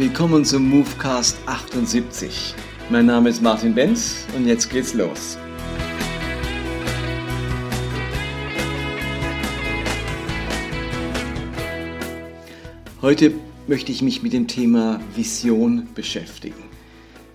Willkommen zum Movecast 78. Mein Name ist Martin Benz und jetzt geht's los. Heute möchte ich mich mit dem Thema Vision beschäftigen.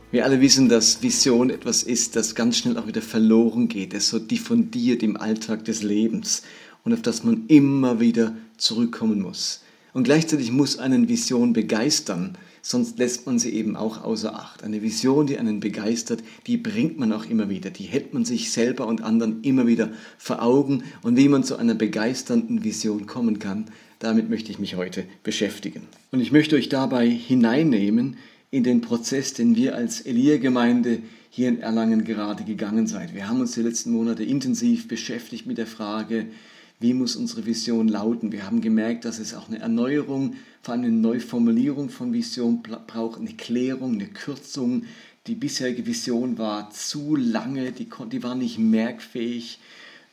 Wir alle wissen, dass Vision etwas ist, das ganz schnell auch wieder verloren geht. Es so diffundiert im Alltag des Lebens und auf das man immer wieder zurückkommen muss. Und gleichzeitig muss einen Vision begeistern, sonst lässt man sie eben auch außer Acht. Eine Vision, die einen begeistert, die bringt man auch immer wieder, die hält man sich selber und anderen immer wieder vor Augen. Und wie man zu einer begeisternden Vision kommen kann, damit möchte ich mich heute beschäftigen. Und ich möchte euch dabei hineinnehmen in den Prozess, den wir als Elia-Gemeinde hier in Erlangen gerade gegangen sind. Wir haben uns die letzten Monate intensiv beschäftigt mit der Frage, wie muss unsere Vision lauten. Wir haben gemerkt, dass es auch eine Erneuerung, vor allem eine Neuformulierung von Vision braucht, eine Klärung, eine Kürzung. Die bisherige Vision war zu lange, die, die war nicht merkfähig.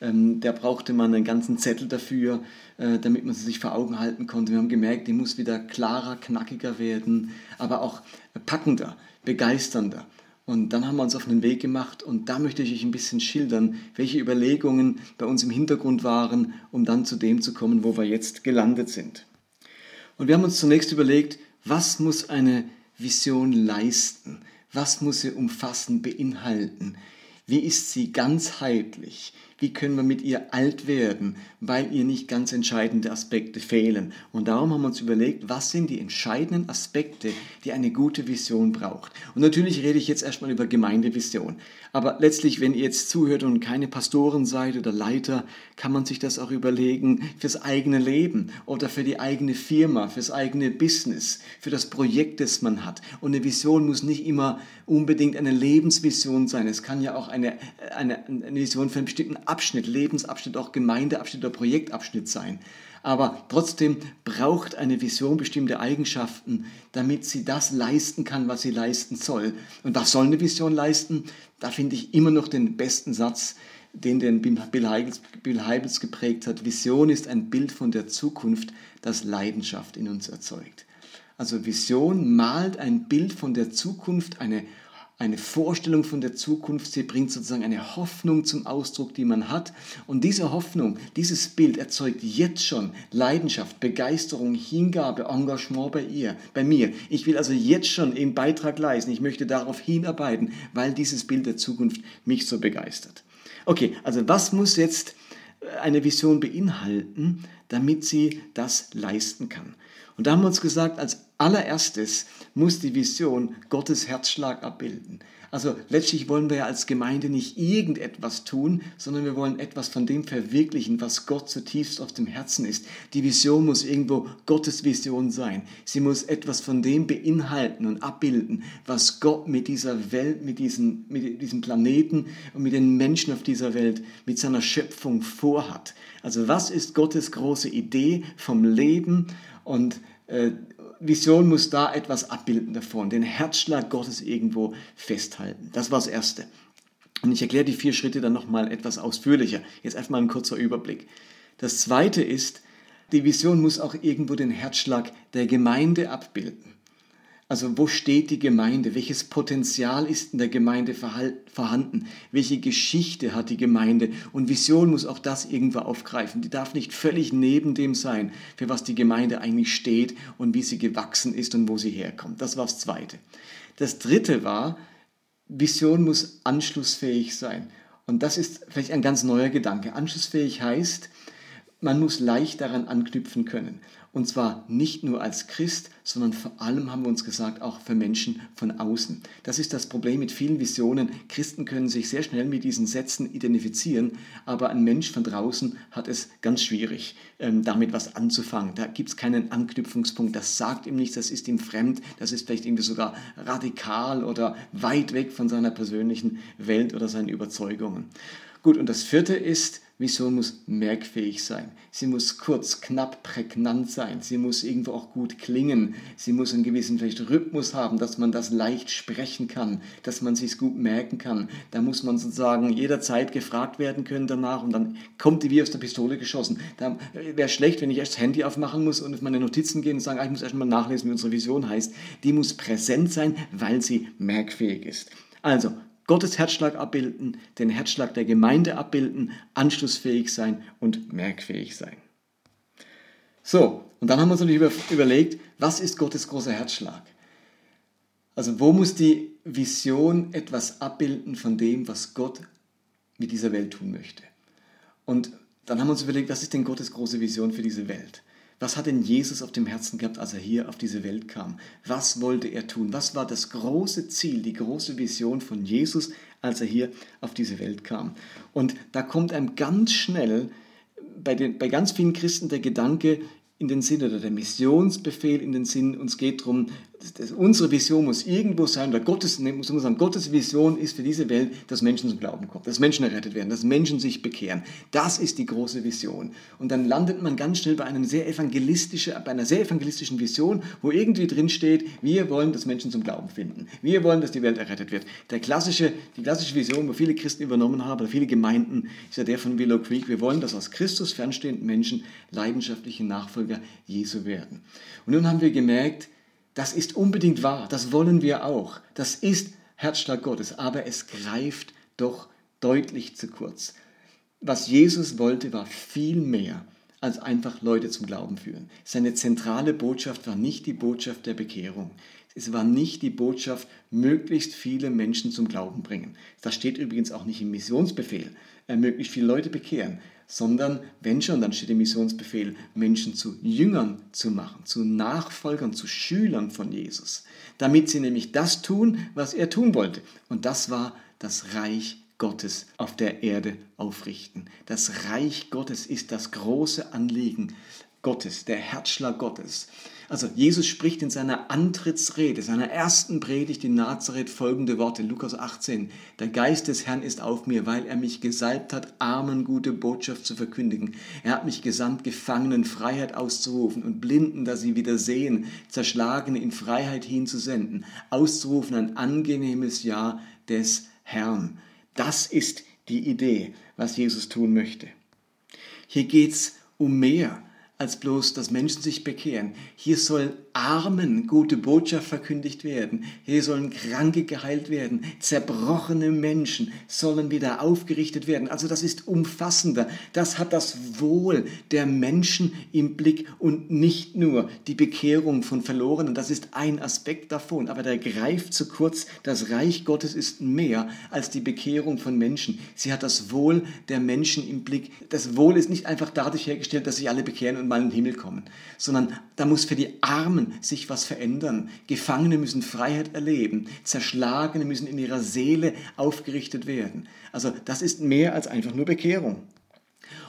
Ähm, da brauchte man einen ganzen Zettel dafür, äh, damit man sie sich vor Augen halten konnte. Wir haben gemerkt, die muss wieder klarer, knackiger werden, aber auch packender, begeisternder. Und dann haben wir uns auf einen Weg gemacht und da möchte ich euch ein bisschen schildern, welche Überlegungen bei uns im Hintergrund waren, um dann zu dem zu kommen, wo wir jetzt gelandet sind. Und wir haben uns zunächst überlegt, was muss eine Vision leisten? Was muss sie umfassen, beinhalten? Wie ist sie ganzheitlich? Wie können wir mit ihr alt werden, weil ihr nicht ganz entscheidende Aspekte fehlen? Und darum haben wir uns überlegt, was sind die entscheidenden Aspekte, die eine gute Vision braucht? Und natürlich rede ich jetzt erstmal über Gemeindevision. Aber letztlich, wenn ihr jetzt zuhört und keine Pastoren seid oder Leiter, kann man sich das auch überlegen fürs eigene Leben oder für die eigene Firma, fürs eigene Business, für das Projekt, das man hat. Und eine Vision muss nicht immer unbedingt eine Lebensvision sein. Es kann ja auch eine, eine, eine Vision für einen bestimmten Abschnitt, Lebensabschnitt, auch Gemeindeabschnitt oder Projektabschnitt sein. Aber trotzdem braucht eine Vision bestimmte Eigenschaften, damit sie das leisten kann, was sie leisten soll. Und was soll eine Vision leisten? Da finde ich immer noch den besten Satz, den den Bill Heibels, Bill Heibels geprägt hat. Vision ist ein Bild von der Zukunft, das Leidenschaft in uns erzeugt. Also Vision malt ein Bild von der Zukunft, eine eine Vorstellung von der Zukunft, sie bringt sozusagen eine Hoffnung zum Ausdruck, die man hat. Und diese Hoffnung, dieses Bild erzeugt jetzt schon Leidenschaft, Begeisterung, Hingabe, Engagement bei ihr, bei mir. Ich will also jetzt schon einen Beitrag leisten. Ich möchte darauf hinarbeiten, weil dieses Bild der Zukunft mich so begeistert. Okay, also was muss jetzt eine Vision beinhalten, damit sie das leisten kann? Und da haben wir uns gesagt, als allererstes muss die Vision Gottes Herzschlag abbilden. Also letztlich wollen wir ja als Gemeinde nicht irgendetwas tun, sondern wir wollen etwas von dem verwirklichen, was Gott zutiefst auf dem Herzen ist. Die Vision muss irgendwo Gottes Vision sein. Sie muss etwas von dem beinhalten und abbilden, was Gott mit dieser Welt, mit, diesen, mit diesem Planeten und mit den Menschen auf dieser Welt, mit seiner Schöpfung vorhat. Also was ist Gottes große Idee vom Leben und äh, Vision muss da etwas abbilden davon, den Herzschlag Gottes irgendwo festhalten. Das war das Erste. Und ich erkläre die vier Schritte dann nochmal etwas ausführlicher. Jetzt erstmal ein kurzer Überblick. Das Zweite ist, die Vision muss auch irgendwo den Herzschlag der Gemeinde abbilden. Also wo steht die Gemeinde? Welches Potenzial ist in der Gemeinde vorhanden? Welche Geschichte hat die Gemeinde? Und Vision muss auch das irgendwo aufgreifen. Die darf nicht völlig neben dem sein, für was die Gemeinde eigentlich steht und wie sie gewachsen ist und wo sie herkommt. Das war das Zweite. Das Dritte war, Vision muss anschlussfähig sein. Und das ist vielleicht ein ganz neuer Gedanke. Anschlussfähig heißt, man muss leicht daran anknüpfen können. Und zwar nicht nur als Christ, sondern vor allem haben wir uns gesagt, auch für Menschen von außen. Das ist das Problem mit vielen Visionen. Christen können sich sehr schnell mit diesen Sätzen identifizieren, aber ein Mensch von draußen hat es ganz schwierig, ähm, damit was anzufangen. Da gibt es keinen Anknüpfungspunkt. Das sagt ihm nichts, das ist ihm fremd, das ist vielleicht irgendwie sogar radikal oder weit weg von seiner persönlichen Welt oder seinen Überzeugungen. Gut, und das vierte ist, Vision muss merkfähig sein. Sie muss kurz, knapp, prägnant sein. Sie muss irgendwo auch gut klingen. Sie muss einen gewissen vielleicht Rhythmus haben, dass man das leicht sprechen kann, dass man sich gut merken kann. Da muss man sozusagen jederzeit gefragt werden können danach und dann kommt die wie aus der Pistole geschossen. Da wäre schlecht, wenn ich erst das Handy aufmachen muss und auf meine Notizen gehen und sagen, ah, ich muss erst mal nachlesen, wie unsere Vision heißt. Die muss präsent sein, weil sie merkfähig ist. Also, Gottes Herzschlag abbilden, den Herzschlag der Gemeinde abbilden, anschlussfähig sein und merkfähig sein. So, und dann haben wir uns natürlich überlegt, was ist Gottes großer Herzschlag? Also wo muss die Vision etwas abbilden von dem, was Gott mit dieser Welt tun möchte? Und dann haben wir uns überlegt, was ist denn Gottes große Vision für diese Welt? Was hat denn Jesus auf dem Herzen gehabt, als er hier auf diese Welt kam? Was wollte er tun? Was war das große Ziel, die große Vision von Jesus, als er hier auf diese Welt kam? Und da kommt einem ganz schnell bei, den, bei ganz vielen Christen der Gedanke, in den Sinn oder der Missionsbefehl in den Sinn. Uns geht darum, unsere Vision muss irgendwo sein, oder Gottes, muss man sagen, Gottes Vision ist für diese Welt, dass Menschen zum Glauben kommen, dass Menschen errettet werden, dass Menschen sich bekehren. Das ist die große Vision. Und dann landet man ganz schnell bei, einer sehr evangelistischen, bei einer sehr evangelistischen Vision, wo irgendwie drin steht, wir wollen, dass Menschen zum Glauben finden. Wir wollen, dass die Welt errettet wird. Der klassische, die klassische Vision, wo viele Christen übernommen haben, oder viele Gemeinden, ist ja der von Willow Creek. Wir wollen, dass aus Christus fernstehenden Menschen leidenschaftliche Nachfolger Jesu werden. Und nun haben wir gemerkt, das ist unbedingt wahr, das wollen wir auch. Das ist Herzschlag Gottes, aber es greift doch deutlich zu kurz. Was Jesus wollte, war viel mehr als einfach Leute zum Glauben führen. Seine zentrale Botschaft war nicht die Botschaft der Bekehrung. Es war nicht die Botschaft, möglichst viele Menschen zum Glauben bringen. Das steht übrigens auch nicht im Missionsbefehl, äh, möglichst viele Leute bekehren, sondern wenn schon, dann steht im Missionsbefehl, Menschen zu Jüngern zu machen, zu Nachfolgern, zu Schülern von Jesus, damit sie nämlich das tun, was er tun wollte. Und das war das Reich Gottes auf der Erde aufrichten. Das Reich Gottes ist das große Anliegen Gottes, der Herzschlag Gottes. Also Jesus spricht in seiner Antrittsrede, seiner ersten Predigt in Nazareth folgende Worte, Lukas 18. Der Geist des Herrn ist auf mir, weil er mich gesalbt hat, Armen gute Botschaft zu verkündigen. Er hat mich gesandt, Gefangenen Freiheit auszurufen und Blinden, dass sie wieder sehen, Zerschlagene in Freiheit hinzusenden, auszurufen ein angenehmes Jahr des Herrn. Das ist die Idee, was Jesus tun möchte. Hier geht es um mehr als bloß, dass Menschen sich bekehren. Hier soll Armen gute Botschaft verkündigt werden. Hier sollen Kranke geheilt werden. Zerbrochene Menschen sollen wieder aufgerichtet werden. Also das ist umfassender. Das hat das Wohl der Menschen im Blick und nicht nur die Bekehrung von Verlorenen. Das ist ein Aspekt davon. Aber der greift zu kurz. Das Reich Gottes ist mehr als die Bekehrung von Menschen. Sie hat das Wohl der Menschen im Blick. Das Wohl ist nicht einfach dadurch hergestellt, dass sich alle bekehren und mal in den Himmel kommen, sondern da muss für die Armen sich was verändern. Gefangene müssen Freiheit erleben, Zerschlagene müssen in ihrer Seele aufgerichtet werden. Also das ist mehr als einfach nur Bekehrung.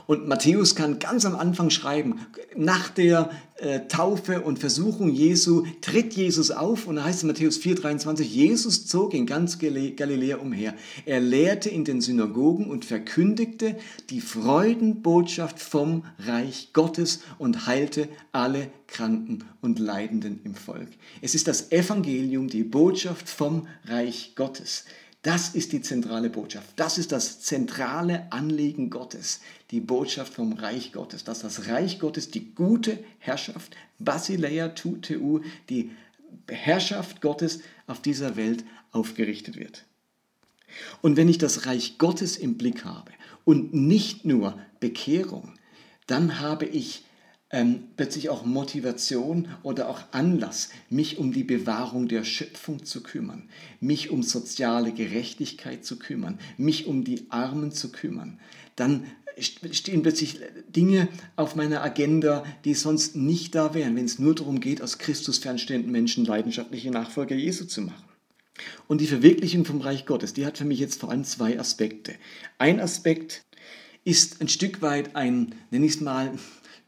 Und Matthäus kann ganz am Anfang schreiben, nach der äh, Taufe und Versuchung Jesu tritt Jesus auf und da heißt es in Matthäus 4,23, Jesus zog in ganz Galiläa umher. Er lehrte in den Synagogen und verkündigte die Freudenbotschaft vom Reich Gottes und heilte alle Kranken und Leidenden im Volk. Es ist das Evangelium, die Botschaft vom Reich Gottes. Das ist die zentrale Botschaft. Das ist das zentrale Anliegen Gottes. Die Botschaft vom Reich Gottes. Dass das Reich Gottes, die gute Herrschaft, Basileia Tuteu, die Herrschaft Gottes auf dieser Welt aufgerichtet wird. Und wenn ich das Reich Gottes im Blick habe und nicht nur Bekehrung, dann habe ich ähm, plötzlich auch Motivation oder auch Anlass, mich um die Bewahrung der Schöpfung zu kümmern, mich um soziale Gerechtigkeit zu kümmern, mich um die Armen zu kümmern. Dann stehen plötzlich Dinge auf meiner Agenda, die sonst nicht da wären, wenn es nur darum geht, aus Christus fernstehenden Menschen leidenschaftliche Nachfolger Jesu zu machen. Und die Verwirklichung vom Reich Gottes, die hat für mich jetzt vor allem zwei Aspekte. Ein Aspekt ist ein Stück weit ein, nenne ich es mal,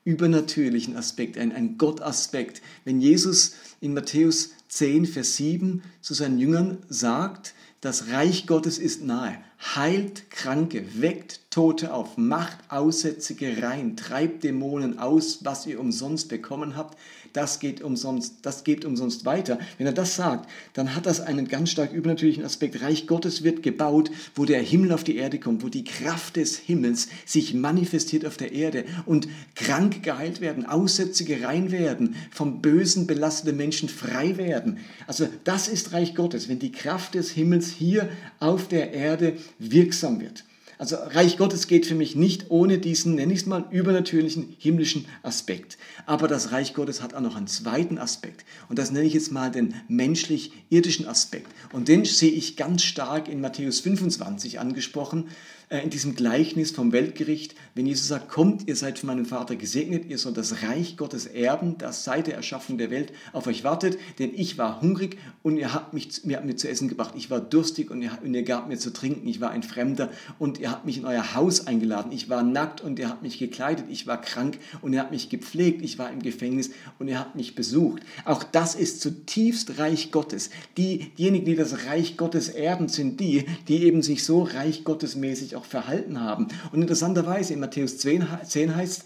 übernatürlichen Aspekt, ein, ein Gottaspekt. Wenn Jesus in Matthäus 10, Vers 7 zu seinen Jüngern sagt, das Reich Gottes ist nahe. Heilt Kranke, weckt Tote auf, macht Aussätzige rein, treibt Dämonen aus, was ihr umsonst bekommen habt, das geht umsonst, das geht umsonst weiter. Wenn er das sagt, dann hat das einen ganz stark übernatürlichen Aspekt. Reich Gottes wird gebaut, wo der Himmel auf die Erde kommt, wo die Kraft des Himmels sich manifestiert auf der Erde und krank geheilt werden, Aussätzige rein werden, vom Bösen belastete Menschen frei werden. Also das ist Reich Gottes, wenn die Kraft des Himmels hier auf der Erde wirksam wird. Also Reich Gottes geht für mich nicht ohne diesen, nenne ich es mal, übernatürlichen himmlischen Aspekt. Aber das Reich Gottes hat auch noch einen zweiten Aspekt. Und das nenne ich jetzt mal den menschlich-irdischen Aspekt. Und den sehe ich ganz stark in Matthäus 25 angesprochen. Äh, in diesem Gleichnis vom Weltgericht, wenn Jesus sagt, kommt, ihr seid von meinem Vater gesegnet, ihr sollt das Reich Gottes erben, das seit der Erschaffung der Welt auf euch wartet, denn ich war hungrig und ihr habt mich, mir, habt mir zu essen gebracht, ich war durstig und ihr, und ihr gabt mir zu trinken, ich war ein Fremder und ihr habt mich in euer Haus eingeladen, ich war nackt und ihr habt mich gekleidet, ich war krank und ihr habt mich gepflegt, ich war im Gefängnis und ihr habt mich besucht. Auch das ist zutiefst Reich Gottes. Die, diejenigen, die das Reich Gottes erben, sind die, die eben sich so Reich Gottesmäßig auch verhalten haben. Und interessanterweise in Matthäus 10, 10 heißt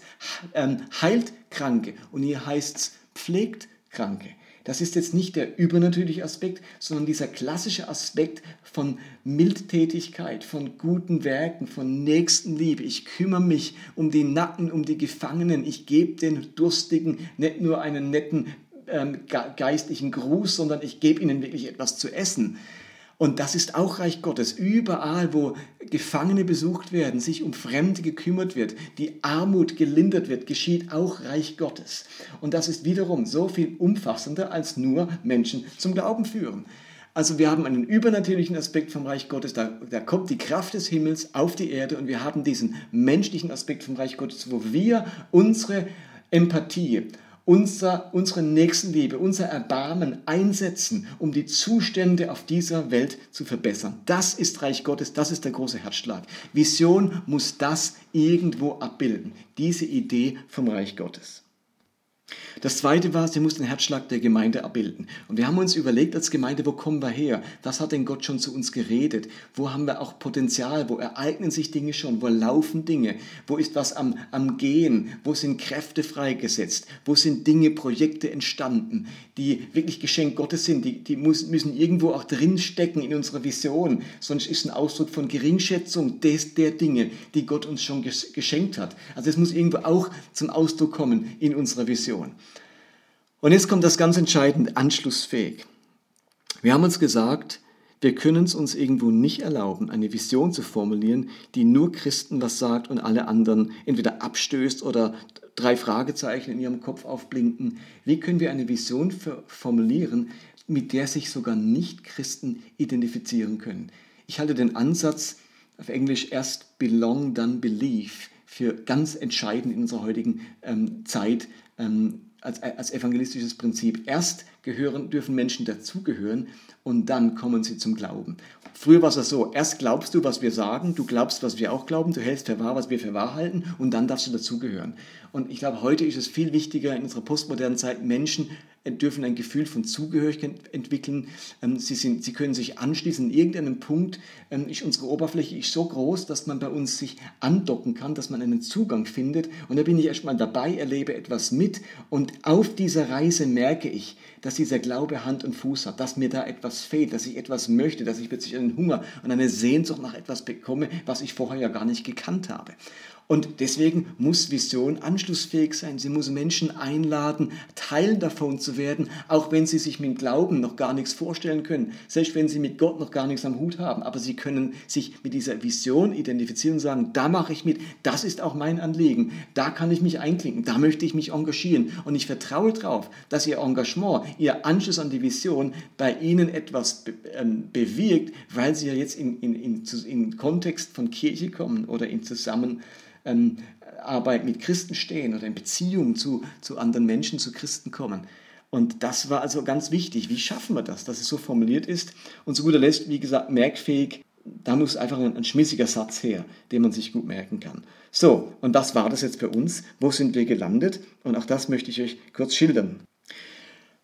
ähm, heilt Kranke und hier heißt es pflegt Kranke. Das ist jetzt nicht der übernatürliche Aspekt, sondern dieser klassische Aspekt von Mildtätigkeit, von guten Werken, von Nächstenliebe. Ich kümmere mich um die Nacken, um die Gefangenen. Ich gebe den Durstigen nicht nur einen netten ähm, geistlichen Gruß, sondern ich gebe ihnen wirklich etwas zu essen. Und das ist auch Reich Gottes. Überall, wo Gefangene besucht werden, sich um Fremde gekümmert wird, die Armut gelindert wird, geschieht auch Reich Gottes. Und das ist wiederum so viel umfassender als nur Menschen zum Glauben führen. Also wir haben einen übernatürlichen Aspekt vom Reich Gottes, da, da kommt die Kraft des Himmels auf die Erde und wir haben diesen menschlichen Aspekt vom Reich Gottes, wo wir unsere Empathie, unser, unsere Nächstenliebe, unser Erbarmen einsetzen, um die Zustände auf dieser Welt zu verbessern. Das ist Reich Gottes, das ist der große Herzschlag. Vision muss das irgendwo abbilden, diese Idee vom Reich Gottes. Das zweite war, sie muss den Herzschlag der Gemeinde abbilden. Und wir haben uns überlegt als Gemeinde, wo kommen wir her? Was hat denn Gott schon zu uns geredet? Wo haben wir auch Potenzial? Wo ereignen sich Dinge schon? Wo laufen Dinge? Wo ist was am, am Gehen? Wo sind Kräfte freigesetzt? Wo sind Dinge, Projekte entstanden, die wirklich Geschenk Gottes sind? Die, die muss, müssen irgendwo auch drinstecken in unserer Vision. Sonst ist ein Ausdruck von Geringschätzung des, der Dinge, die Gott uns schon geschenkt hat. Also es muss irgendwo auch zum Ausdruck kommen in unserer Vision. Und jetzt kommt das ganz entscheidende, anschlussfähig. Wir haben uns gesagt, wir können es uns irgendwo nicht erlauben, eine Vision zu formulieren, die nur Christen was sagt und alle anderen entweder abstößt oder drei Fragezeichen in ihrem Kopf aufblinken. Wie können wir eine Vision formulieren, mit der sich sogar Nicht-Christen identifizieren können? Ich halte den Ansatz auf Englisch erst belong, dann believe für ganz entscheidend in unserer heutigen ähm, Zeit. Ähm, als, als evangelistisches Prinzip. Erst gehören, dürfen Menschen dazugehören und dann kommen sie zum Glauben. Früher war es so, erst glaubst du, was wir sagen, du glaubst, was wir auch glauben, du hältst für wahr, was wir für wahr halten und dann darfst du dazugehören. Und ich glaube, heute ist es viel wichtiger in unserer postmodernen Zeit, Menschen dürfen ein Gefühl von Zugehörigkeit entwickeln. Ähm, sie, sind, sie können sich anschließen. In irgendeinem Punkt ähm, ist unsere Oberfläche ist so groß, dass man bei uns sich andocken kann, dass man einen Zugang findet. Und da bin ich erstmal dabei, erlebe etwas mit. Und auf dieser Reise merke ich, dass dieser Glaube Hand und Fuß hat, dass mir da etwas fehlt, dass ich etwas möchte, dass ich plötzlich einen Hunger und eine Sehnsucht nach etwas bekomme, was ich vorher ja gar nicht gekannt habe. Und deswegen muss Vision anschlussfähig sein. Sie muss Menschen einladen, Teil davon zu werden, auch wenn sie sich mit Glauben noch gar nichts vorstellen können, selbst wenn sie mit Gott noch gar nichts am Hut haben. Aber sie können sich mit dieser Vision identifizieren und sagen, da mache ich mit, das ist auch mein Anliegen, da kann ich mich einklinken, da möchte ich mich engagieren. Und ich vertraue darauf, dass ihr Engagement, ihr Anschluss an die Vision bei ihnen etwas be ähm, bewirkt, weil sie ja jetzt in, in, in, in Kontext von Kirche kommen oder in Zusammenhang ähm, Arbeit mit Christen stehen oder in Beziehung zu, zu anderen Menschen, zu Christen kommen. Und das war also ganz wichtig. Wie schaffen wir das, dass es so formuliert ist? Und zu guter Letzt, wie gesagt, merkfähig, da muss einfach ein, ein schmissiger Satz her, den man sich gut merken kann. So, und das war das jetzt für uns. Wo sind wir gelandet? Und auch das möchte ich euch kurz schildern.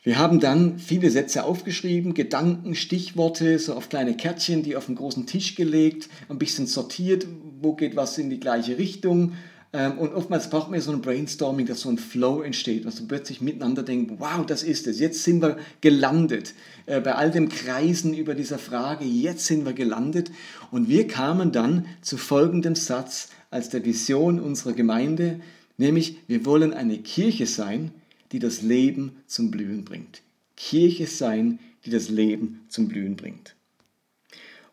Wir haben dann viele Sätze aufgeschrieben, Gedanken, Stichworte, so auf kleine Kärtchen, die auf einen großen Tisch gelegt, ein bisschen sortiert, wo geht was in die gleiche Richtung. Ähm, und oftmals braucht man so ein Brainstorming, dass so ein Flow entsteht, dass man plötzlich miteinander denkt, wow, das ist es, jetzt sind wir gelandet. Äh, bei all dem Kreisen über dieser Frage, jetzt sind wir gelandet. Und wir kamen dann zu folgendem Satz als der Vision unserer Gemeinde, nämlich wir wollen eine Kirche sein, die das Leben zum Blühen bringt. Kirche sein, die das Leben zum Blühen bringt.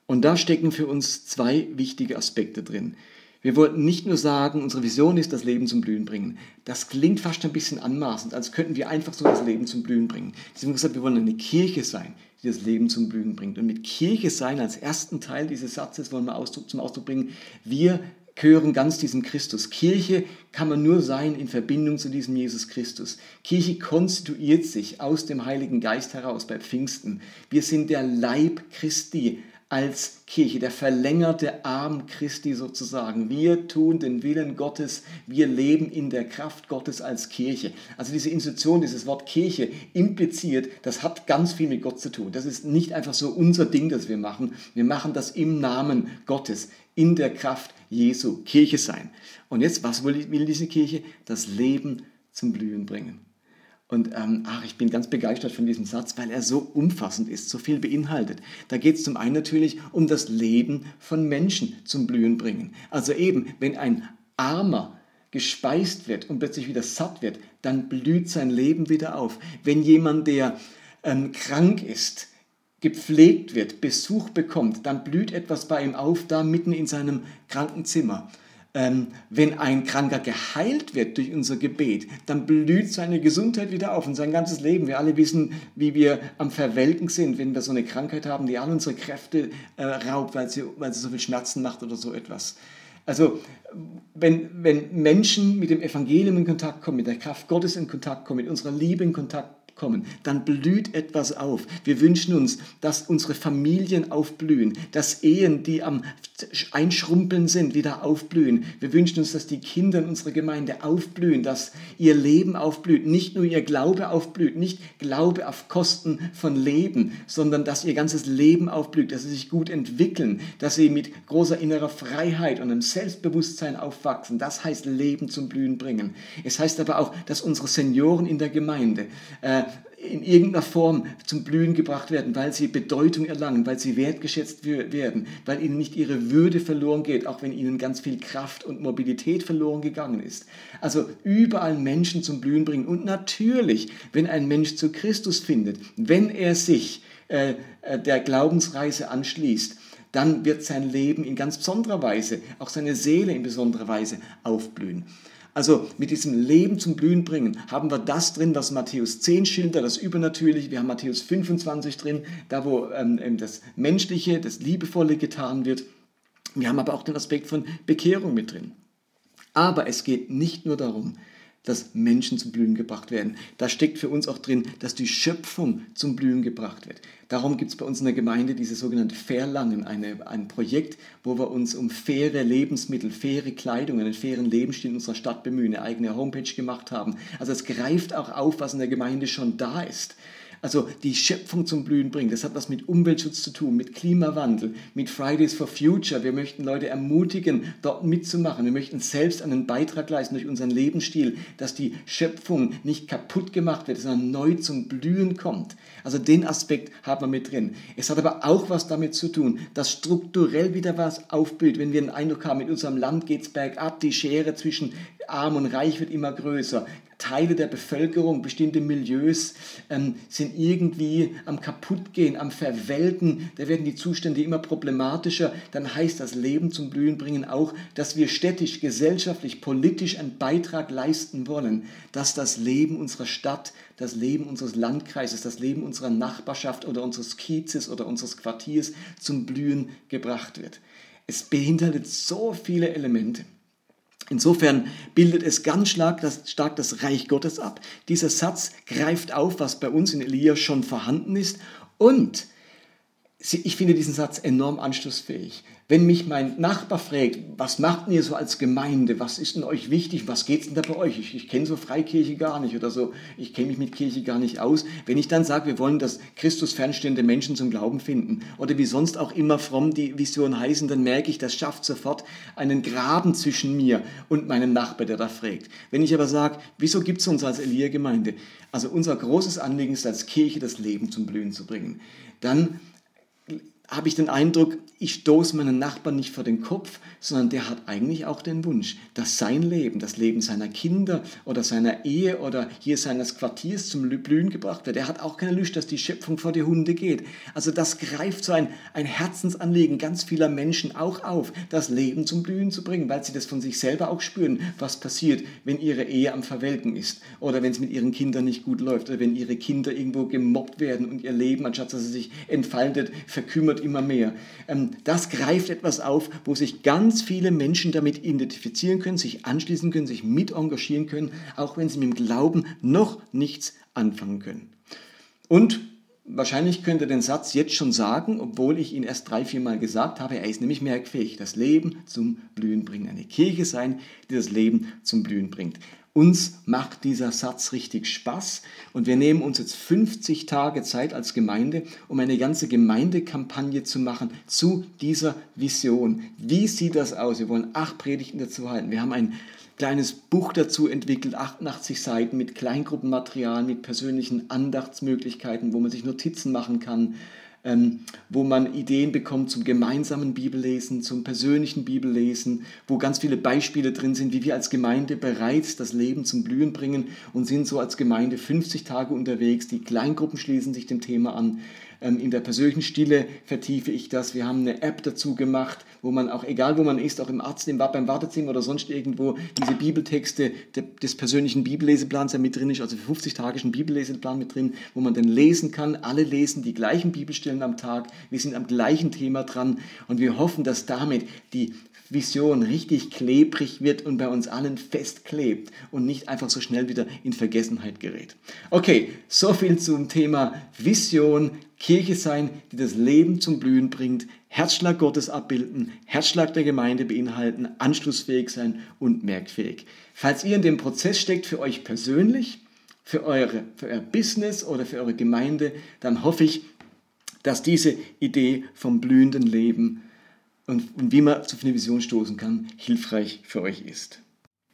Und da stecken für uns zwei wichtige Aspekte drin. Wir wollten nicht nur sagen, unsere Vision ist, das Leben zum Blühen bringen. Das klingt fast ein bisschen anmaßend, als könnten wir einfach so das Leben zum Blühen bringen. Sie haben gesagt, wir wollen eine Kirche sein, die das Leben zum Blühen bringt. Und mit Kirche sein als ersten Teil dieses Satzes wollen wir zum Ausdruck bringen, wir gehören ganz diesem Christus. Kirche kann man nur sein in Verbindung zu diesem Jesus Christus. Kirche konstituiert sich aus dem Heiligen Geist heraus bei Pfingsten. Wir sind der Leib Christi als Kirche, der verlängerte Arm Christi sozusagen. Wir tun den Willen Gottes, wir leben in der Kraft Gottes als Kirche. Also diese Institution, dieses Wort Kirche impliziert, das hat ganz viel mit Gott zu tun. Das ist nicht einfach so unser Ding, das wir machen. Wir machen das im Namen Gottes, in der Kraft Jesu, Kirche sein. Und jetzt, was will diese Kirche? Das Leben zum Blühen bringen. Und ähm, ach, ich bin ganz begeistert von diesem Satz, weil er so umfassend ist, so viel beinhaltet. Da geht es zum einen natürlich um das Leben von Menschen zum Blühen bringen. Also eben, wenn ein Armer gespeist wird und plötzlich wieder satt wird, dann blüht sein Leben wieder auf. Wenn jemand, der ähm, krank ist, gepflegt wird, Besuch bekommt, dann blüht etwas bei ihm auf, da mitten in seinem Krankenzimmer ähm, wenn ein Kranker geheilt wird durch unser Gebet, dann blüht seine Gesundheit wieder auf und sein ganzes Leben. Wir alle wissen, wie wir am Verwelken sind, wenn wir so eine Krankheit haben, die all unsere Kräfte äh, raubt, weil sie, weil sie so viel Schmerzen macht oder so etwas. Also wenn, wenn Menschen mit dem Evangelium in Kontakt kommen, mit der Kraft Gottes in Kontakt kommen, mit unserer Liebe in Kontakt kommen, dann blüht etwas auf. Wir wünschen uns, dass unsere Familien aufblühen, dass Ehen, die am Einschrumpeln sind, wieder aufblühen. Wir wünschen uns, dass die Kinder in unserer Gemeinde aufblühen, dass ihr Leben aufblüht, nicht nur ihr Glaube aufblüht, nicht Glaube auf Kosten von Leben, sondern dass ihr ganzes Leben aufblüht, dass sie sich gut entwickeln, dass sie mit großer innerer Freiheit und einem Selbstbewusstsein aufwachsen. Das heißt Leben zum Blühen bringen. Es heißt aber auch, dass unsere Senioren in der Gemeinde äh, in irgendeiner Form zum Blühen gebracht werden, weil sie Bedeutung erlangen, weil sie wertgeschätzt werden, weil ihnen nicht ihre Würde verloren geht, auch wenn ihnen ganz viel Kraft und Mobilität verloren gegangen ist. Also überall Menschen zum Blühen bringen. Und natürlich, wenn ein Mensch zu Christus findet, wenn er sich äh, äh der Glaubensreise anschließt, dann wird sein Leben in ganz besonderer Weise, auch seine Seele in besonderer Weise aufblühen. Also mit diesem Leben zum Blühen bringen haben wir das drin, was Matthäus 10 schildert, das Übernatürliche. Wir haben Matthäus 25 drin, da wo ähm, das Menschliche, das Liebevolle getan wird. Wir haben aber auch den Aspekt von Bekehrung mit drin. Aber es geht nicht nur darum, dass Menschen zum Blühen gebracht werden. Da steckt für uns auch drin, dass die Schöpfung zum Blühen gebracht wird. Darum gibt es bei uns in der Gemeinde diese sogenannte Fairlangen, eine, ein Projekt, wo wir uns um faire Lebensmittel, faire Kleidung, einen fairen Lebensstil in unserer Stadt bemühen, eine eigene Homepage gemacht haben. Also es greift auch auf, was in der Gemeinde schon da ist also die Schöpfung zum Blühen bringt. Das hat was mit Umweltschutz zu tun, mit Klimawandel, mit Fridays for Future. Wir möchten Leute ermutigen, dort mitzumachen. Wir möchten selbst einen Beitrag leisten durch unseren Lebensstil, dass die Schöpfung nicht kaputt gemacht wird, sondern neu zum Blühen kommt. Also den Aspekt haben wir mit drin. Es hat aber auch was damit zu tun, dass strukturell wieder was aufblüht. Wenn wir den Eindruck haben, in unserem Land geht es bergab, die Schere zwischen arm und reich wird immer größer. Teile der Bevölkerung, bestimmte Milieus ähm, sind irgendwie am kaputtgehen, am verwelten. Da werden die Zustände immer problematischer. Dann heißt das Leben zum Blühen bringen auch, dass wir städtisch, gesellschaftlich, politisch einen Beitrag leisten wollen, dass das Leben unserer Stadt, das Leben unseres Landkreises, das Leben unserer Nachbarschaft oder unseres Kiezes oder unseres Quartiers zum Blühen gebracht wird. Es beinhaltet so viele Elemente. Insofern bildet es ganz stark das, stark das Reich Gottes ab. Dieser Satz greift auf, was bei uns in Elia schon vorhanden ist und ich finde diesen Satz enorm anschlussfähig. Wenn mich mein Nachbar fragt, was macht ihr so als Gemeinde, was ist denn euch wichtig, was geht denn da bei euch? Ich, ich kenne so Freikirche gar nicht oder so, ich kenne mich mit Kirche gar nicht aus. Wenn ich dann sage, wir wollen, dass Christus fernstehende Menschen zum Glauben finden oder wie sonst auch immer fromm die Vision heißen, dann merke ich, das schafft sofort einen Graben zwischen mir und meinem Nachbar, der da fragt. Wenn ich aber sage, wieso gibt es uns als Elia-Gemeinde? Also unser großes Anliegen ist als Kirche das Leben zum Blühen zu bringen. Dann habe ich den Eindruck, ich stoße meinen Nachbarn nicht vor den Kopf, sondern der hat eigentlich auch den Wunsch, dass sein Leben, das Leben seiner Kinder oder seiner Ehe oder hier seines Quartiers zum Blühen gebracht wird. Er hat auch keine Lust, dass die Schöpfung vor die Hunde geht. Also das greift so ein, ein Herzensanliegen ganz vieler Menschen auch auf, das Leben zum Blühen zu bringen, weil sie das von sich selber auch spüren, was passiert, wenn ihre Ehe am Verwelken ist oder wenn es mit ihren Kindern nicht gut läuft oder wenn ihre Kinder irgendwo gemobbt werden und ihr Leben, anstatt dass es sich entfaltet, verkümmert immer mehr. Ähm, das greift etwas auf, wo sich ganz viele Menschen damit identifizieren können, sich anschließen können, sich mit engagieren können, auch wenn sie mit dem Glauben noch nichts anfangen können. Und wahrscheinlich könnt ihr den Satz jetzt schon sagen, obwohl ich ihn erst drei, vier Mal gesagt habe, er ist nämlich merkfähig, das Leben zum Blühen bringen. Eine Kirche sein, die das Leben zum Blühen bringt. Uns macht dieser Satz richtig Spaß und wir nehmen uns jetzt 50 Tage Zeit als Gemeinde, um eine ganze Gemeindekampagne zu machen zu dieser Vision. Wie sieht das aus? Wir wollen acht Predigten dazu halten. Wir haben ein kleines Buch dazu entwickelt, 88 Seiten mit Kleingruppenmaterial, mit persönlichen Andachtsmöglichkeiten, wo man sich Notizen machen kann, ähm, wo man Ideen bekommt zum gemeinsamen Bibellesen, zum persönlichen Bibellesen, wo ganz viele Beispiele drin sind, wie wir als Gemeinde bereits das Leben zum Blühen bringen und sind so als Gemeinde 50 Tage unterwegs. Die Kleingruppen schließen sich dem Thema an. Ähm, in der persönlichen Stille vertiefe ich das. Wir haben eine App dazu gemacht, wo man auch, egal wo man ist, auch im Arzt, im, beim Wartezimmer oder sonst irgendwo, diese Bibeltexte des persönlichen Bibelleseplans ja mit drin ist, also für 50 Tage ist ein Bibelleseplan mit drin, wo man dann lesen kann. Alle lesen die gleichen Bibelstellen am Tag. Wir sind am gleichen Thema dran und wir hoffen, dass damit die Vision richtig klebrig wird und bei uns allen festklebt und nicht einfach so schnell wieder in Vergessenheit gerät. Okay, so viel zum Thema Vision, Kirche sein, die das Leben zum Blühen bringt, Herzschlag Gottes abbilden, Herzschlag der Gemeinde beinhalten, anschlussfähig sein und merkfähig. Falls ihr in dem Prozess steckt für euch persönlich, für, eure, für euer Business oder für eure Gemeinde, dann hoffe ich, dass diese Idee vom blühenden Leben und, und wie man zu einer Vision stoßen kann, hilfreich für euch ist.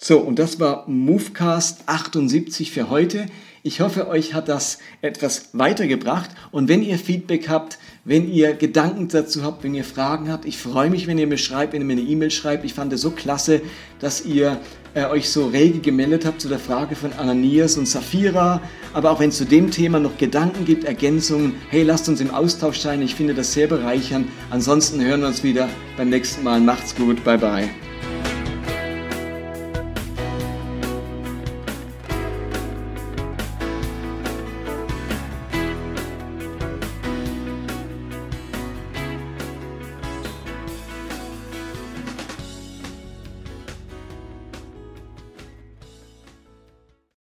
So, und das war Movecast 78 für heute. Ich hoffe, euch hat das etwas weitergebracht. Und wenn ihr Feedback habt, wenn ihr Gedanken dazu habt, wenn ihr Fragen habt, ich freue mich, wenn ihr mir schreibt, wenn ihr mir eine E-Mail schreibt. Ich fand es so klasse, dass ihr äh, euch so rege gemeldet habt zu der Frage von Ananias und Sapphira. Aber auch wenn es zu dem Thema noch Gedanken gibt, Ergänzungen, hey, lasst uns im Austausch sein. Ich finde das sehr bereichernd. Ansonsten hören wir uns wieder beim nächsten Mal. Macht's gut. Bye bye.